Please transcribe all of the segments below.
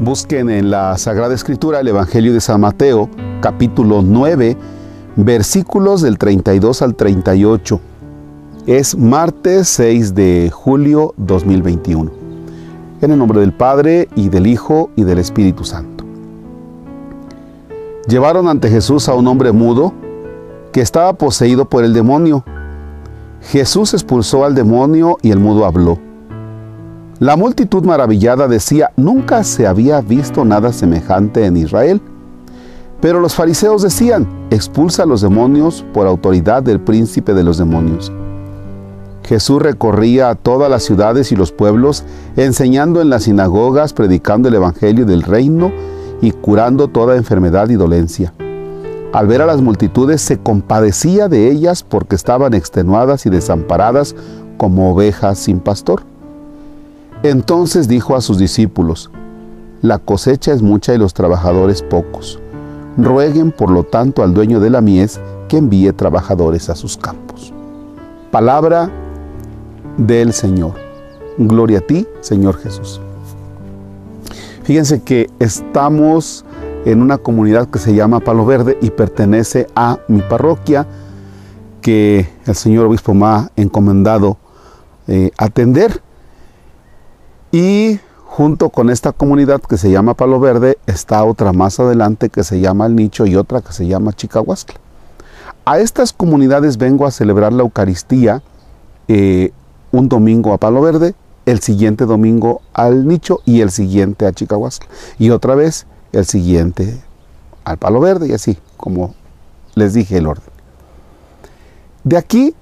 Busquen en la Sagrada Escritura el Evangelio de San Mateo, capítulo 9, versículos del 32 al 38. Es martes 6 de julio 2021. En el nombre del Padre y del Hijo y del Espíritu Santo. Llevaron ante Jesús a un hombre mudo que estaba poseído por el demonio. Jesús expulsó al demonio y el mudo habló. La multitud maravillada decía, nunca se había visto nada semejante en Israel. Pero los fariseos decían, expulsa a los demonios por autoridad del príncipe de los demonios. Jesús recorría todas las ciudades y los pueblos, enseñando en las sinagogas, predicando el Evangelio del reino y curando toda enfermedad y dolencia. Al ver a las multitudes se compadecía de ellas porque estaban extenuadas y desamparadas como ovejas sin pastor. Entonces dijo a sus discípulos, La cosecha es mucha y los trabajadores pocos. Rueguen por lo tanto al dueño de la mies que envíe trabajadores a sus campos. Palabra del Señor. Gloria a ti, Señor Jesús. Fíjense que estamos en una comunidad que se llama Palo Verde y pertenece a mi parroquia que el señor obispo me ha encomendado eh, atender y junto con esta comunidad que se llama Palo Verde, está otra más adelante que se llama El Nicho y otra que se llama Chicahuasca. A estas comunidades vengo a celebrar la Eucaristía eh, un domingo a Palo Verde, el siguiente domingo al Nicho y el siguiente a Chicahuasca. Y otra vez el siguiente al Palo Verde y así, como les dije el orden. De aquí,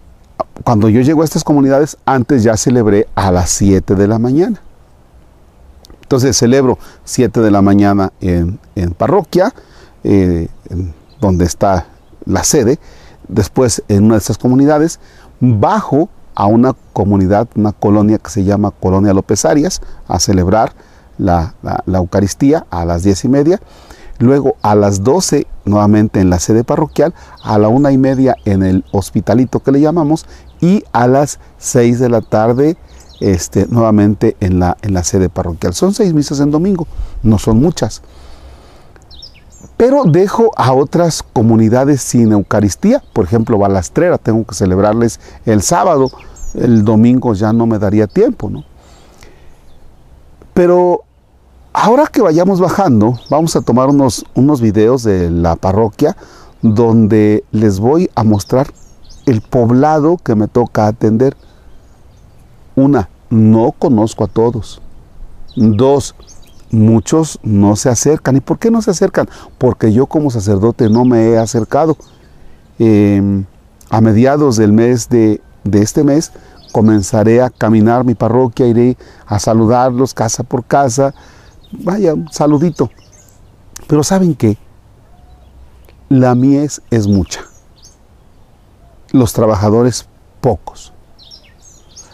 cuando yo llego a estas comunidades, antes ya celebré a las 7 de la mañana. Entonces celebro 7 de la mañana en, parroquia, eh, donde está la sede. Después en una de estas comunidades bajo a una comunidad, una colonia que se llama Colonia López Arias, a celebrar la, Eucaristía a las 10 y media. Luego a las 12 nuevamente en la sede parroquial, a la una y media en el hospitalito que le llamamos y a las 6 de la tarde este, nuevamente en la, en la sede parroquial. Son seis misas en domingo, no son muchas. Pero dejo a otras comunidades sin Eucaristía, por ejemplo, Balastrera, tengo que celebrarles el sábado, el domingo ya no me daría tiempo, ¿no? Pero ahora que vayamos bajando, vamos a tomar unos, unos videos de la parroquia donde les voy a mostrar el poblado que me toca atender. Una, no conozco a todos. Dos, muchos no se acercan. ¿Y por qué no se acercan? Porque yo como sacerdote no me he acercado. Em, a mediados del mes de, de este mes comenzaré a caminar mi parroquia, iré a saludarlos casa por casa. Vaya, un saludito. Pero ¿saben qué? La mies es mucha. Los trabajadores pocos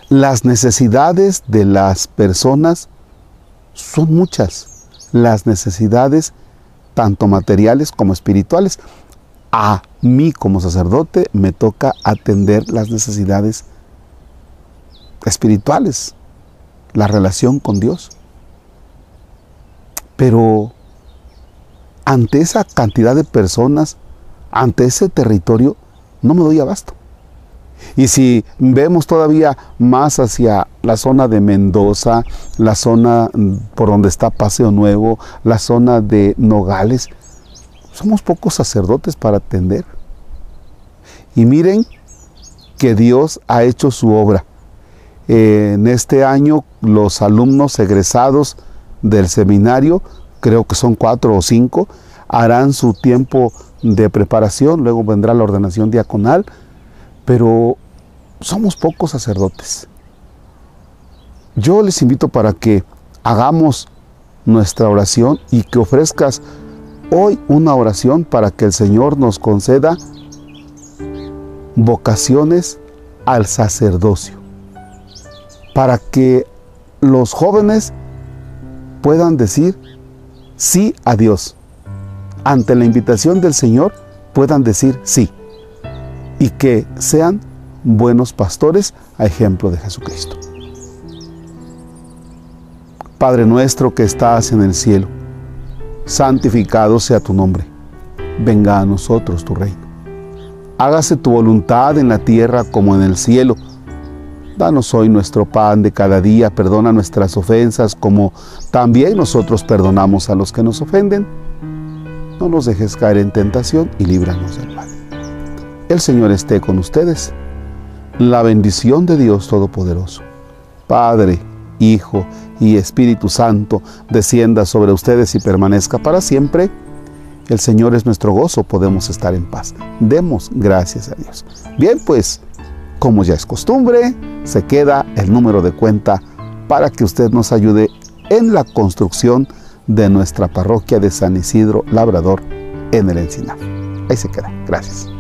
las necesidades de las personas son muchas. Las necesidades tanto materiales como espirituales. A mí como sacerdote me toca atender las necesidades espirituales, la relación con Dios. Pero ante esa cantidad de personas, ante ese territorio, no me doy abasto. Y si vemos todavía más hacia la zona de Mendoza, la zona mm, por donde está Paseo Nuevo, la zona de Nogales, somos pocos sacerdotes para atender. Y miren que Dios ha hecho su obra. en este año los alumnos egresados del seminario, creo que son cuatro o cinco, harán su tiempo de preparación, luego vendrá la ordenación diaconal, pero somos pocos sacerdotes. Yo les invito para que hagamos nuestra oración y que ofrezcas hoy una oración para que el Señor nos conceda vocaciones al sacerdocio, para que los jóvenes puedan decir sí a Dios. Ante la invitación del Señor puedan decir sí y que sean buenos pastores a ejemplo de Jesucristo. Padre nuestro que estás en el cielo, santificado sea tu nombre. Venga a nosotros tu reino. Hágase tu voluntad en la tierra como en el cielo. Danos hoy nuestro pan de cada día, perdona nuestras ofensas como también nosotros perdonamos a los que nos ofenden. No nos dejes caer en tentación y líbranos del mal. El Señor esté con ustedes. La bendición de Dios Todopoderoso, Padre, Hijo y Espíritu Santo, descienda sobre ustedes y permanezca para siempre. El Señor es nuestro gozo, podemos estar en paz. Demos gracias a Dios. Bien, pues, como ya es costumbre, se queda el número de cuenta para que usted nos ayude en la construcción de nuestra parroquia de San Isidro Labrador en el Encinar. Ahí se queda. Gracias.